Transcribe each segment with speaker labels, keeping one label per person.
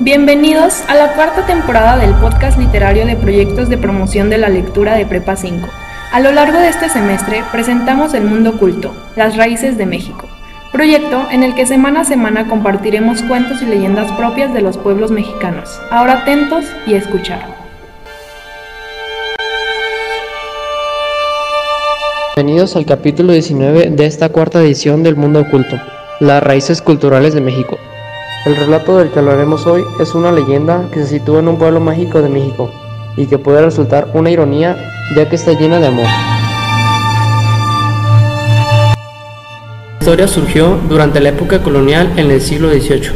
Speaker 1: Bienvenidos a la cuarta temporada del podcast literario de proyectos de promoción de la lectura de Prepa 5. A lo largo de este semestre presentamos El Mundo Oculto, las raíces de México, proyecto en el que semana a semana compartiremos cuentos y leyendas propias de los pueblos mexicanos. Ahora atentos y escuchar.
Speaker 2: Bienvenidos al capítulo 19 de esta cuarta edición del Mundo Oculto, las raíces culturales de México. El relato del que hablaremos hoy es una leyenda que se sitúa en un pueblo mágico de México y que puede resultar una ironía ya que está llena de amor. La historia surgió durante la época colonial en el siglo XVIII.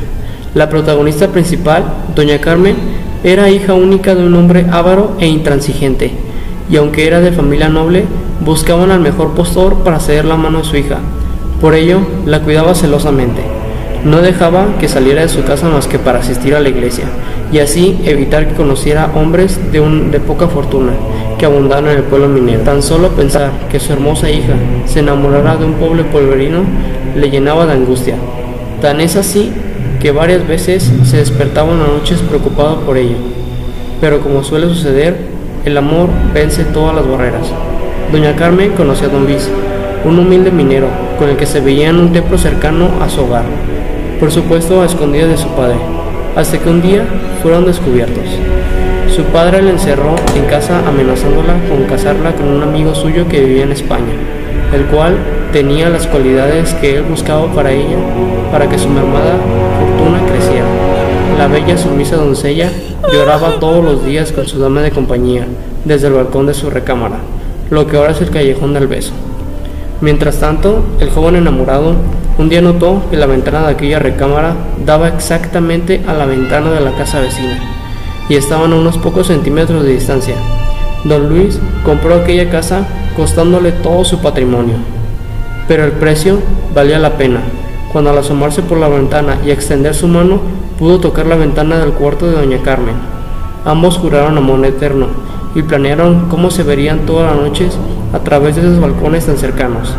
Speaker 2: La protagonista principal, Doña Carmen, era hija única de un hombre avaro e intransigente, y aunque era de familia noble, buscaban al mejor postor para ceder la mano a su hija. Por ello, la cuidaba celosamente. No dejaba que saliera de su casa más que para asistir a la iglesia, y así evitar que conociera hombres de, un, de poca fortuna que abundaban en el pueblo minero. Tan solo pensar que su hermosa hija se enamorara de un pobre polverino le llenaba de angustia. Tan es así que varias veces se despertaba en las noches preocupado por ello. Pero como suele suceder, el amor vence todas las barreras. Doña Carmen conocía a don Luis, un humilde minero con el que se veía en un templo cercano a su hogar por supuesto a escondidas de su padre, hasta que un día fueron descubiertos. Su padre la encerró en casa amenazándola con casarla con un amigo suyo que vivía en España, el cual tenía las cualidades que él buscaba para ella, para que su mermada fortuna creciera. La bella sumisa doncella lloraba todos los días con su dama de compañía desde el balcón de su recámara, lo que ahora es el callejón del beso. Mientras tanto, el joven enamorado un día notó que la ventana de aquella recámara daba exactamente a la ventana de la casa vecina y estaban a unos pocos centímetros de distancia. Don Luis compró aquella casa costándole todo su patrimonio, pero el precio valía la pena. Cuando al asomarse por la ventana y extender su mano, pudo tocar la ventana del cuarto de doña Carmen. Ambos juraron amor eterno y planearon cómo se verían todas las noches a través de esos balcones tan cercanos.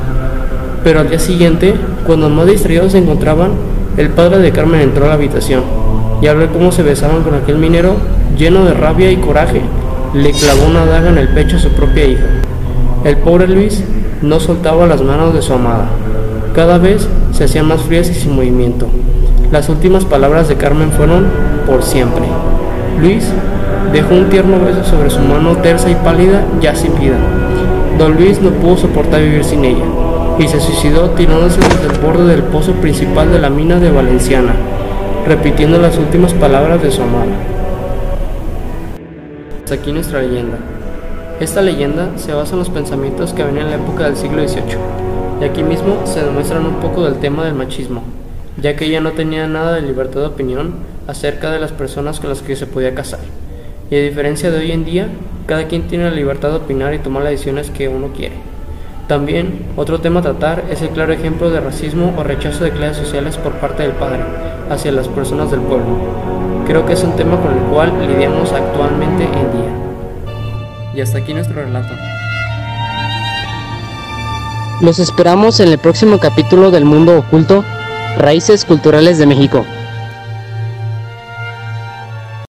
Speaker 2: Pero al día siguiente, cuando más distraídos se encontraban, el padre de Carmen entró a la habitación y al ver cómo se besaban con aquel minero, lleno de rabia y coraje, le clavó una daga en el pecho a su propia hija. El pobre Luis no soltaba las manos de su amada. Cada vez se hacían más frías y sin movimiento. Las últimas palabras de Carmen fueron por siempre. Luis dejó un tierno beso sobre su mano tersa y pálida, ya sin vida. Don Luis no pudo soportar vivir sin ella y se suicidó tirándose desde el borde del pozo principal de la mina de Valenciana, repitiendo las últimas palabras de su amada. Hasta aquí nuestra leyenda. Esta leyenda se basa en los pensamientos que venían en la época del siglo XVIII, y aquí mismo se demuestran un poco del tema del machismo, ya que ella no tenía nada de libertad de opinión acerca de las personas con las que se podía casar. Y a diferencia de hoy en día, cada quien tiene la libertad de opinar y tomar las decisiones que uno quiere. También, otro tema a tratar es el claro ejemplo de racismo o rechazo de clases sociales por parte del padre hacia las personas del pueblo. Creo que es un tema con el cual lidiamos actualmente en día. Y hasta aquí nuestro relato. Los esperamos en el próximo capítulo del Mundo Oculto, Raíces Culturales de México.